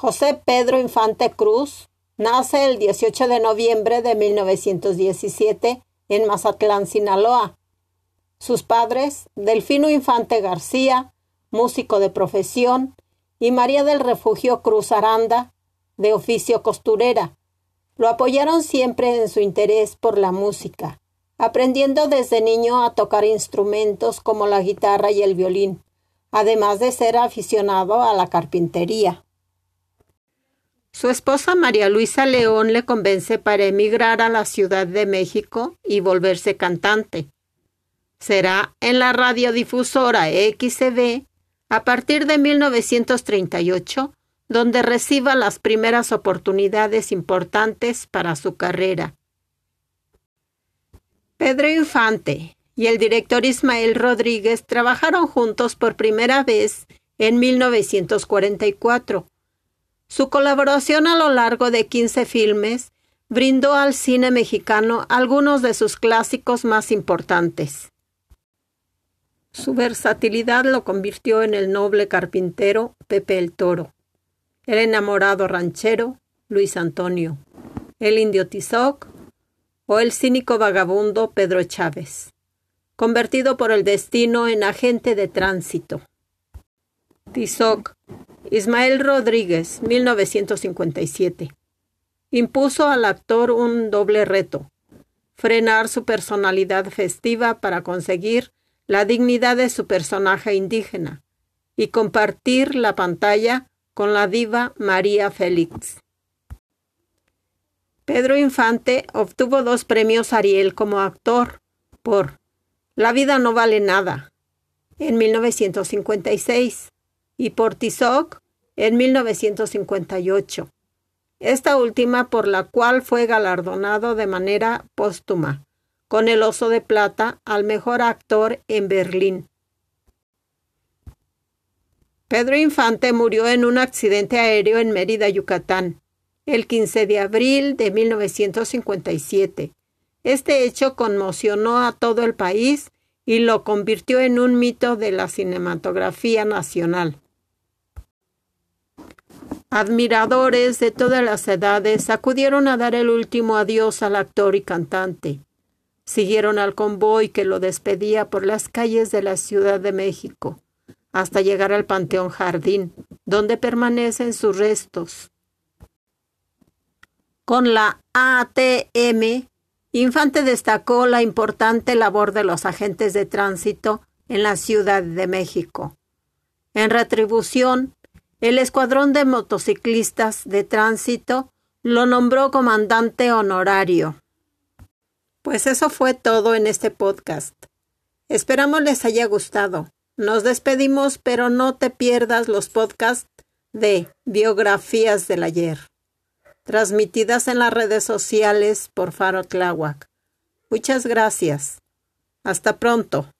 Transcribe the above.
José Pedro Infante Cruz nace el 18 de noviembre de 1917 en Mazatlán, Sinaloa. Sus padres, Delfino Infante García, músico de profesión, y María del Refugio Cruz Aranda, de oficio costurera, lo apoyaron siempre en su interés por la música, aprendiendo desde niño a tocar instrumentos como la guitarra y el violín, además de ser aficionado a la carpintería. Su esposa María Luisa León le convence para emigrar a la Ciudad de México y volverse cantante. Será en la radiodifusora XCB a partir de 1938 donde reciba las primeras oportunidades importantes para su carrera. Pedro Infante y el director Ismael Rodríguez trabajaron juntos por primera vez en 1944 su colaboración a lo largo de 15 filmes brindó al cine mexicano algunos de sus clásicos más importantes. Su versatilidad lo convirtió en el noble carpintero Pepe el Toro, el enamorado ranchero Luis Antonio, el indio Tizoc o el cínico vagabundo Pedro Chávez, convertido por el destino en agente de tránsito. Tizoc Ismael Rodríguez, 1957. Impuso al actor un doble reto, frenar su personalidad festiva para conseguir la dignidad de su personaje indígena y compartir la pantalla con la diva María Félix. Pedro Infante obtuvo dos premios Ariel como actor por La vida no vale nada en 1956 y por Tizoc en 1958, esta última por la cual fue galardonado de manera póstuma con el Oso de Plata al mejor actor en Berlín. Pedro Infante murió en un accidente aéreo en Mérida, Yucatán, el 15 de abril de 1957. Este hecho conmocionó a todo el país y lo convirtió en un mito de la cinematografía nacional. Admiradores de todas las edades acudieron a dar el último adiós al actor y cantante. Siguieron al convoy que lo despedía por las calles de la Ciudad de México, hasta llegar al Panteón Jardín, donde permanecen sus restos. Con la ATM, Infante destacó la importante labor de los agentes de tránsito en la Ciudad de México. En retribución, el escuadrón de motociclistas de tránsito lo nombró comandante honorario. Pues eso fue todo en este podcast. Esperamos les haya gustado. Nos despedimos, pero no te pierdas los podcasts de Biografías del Ayer, transmitidas en las redes sociales por Faro Tláhuac. Muchas gracias. Hasta pronto.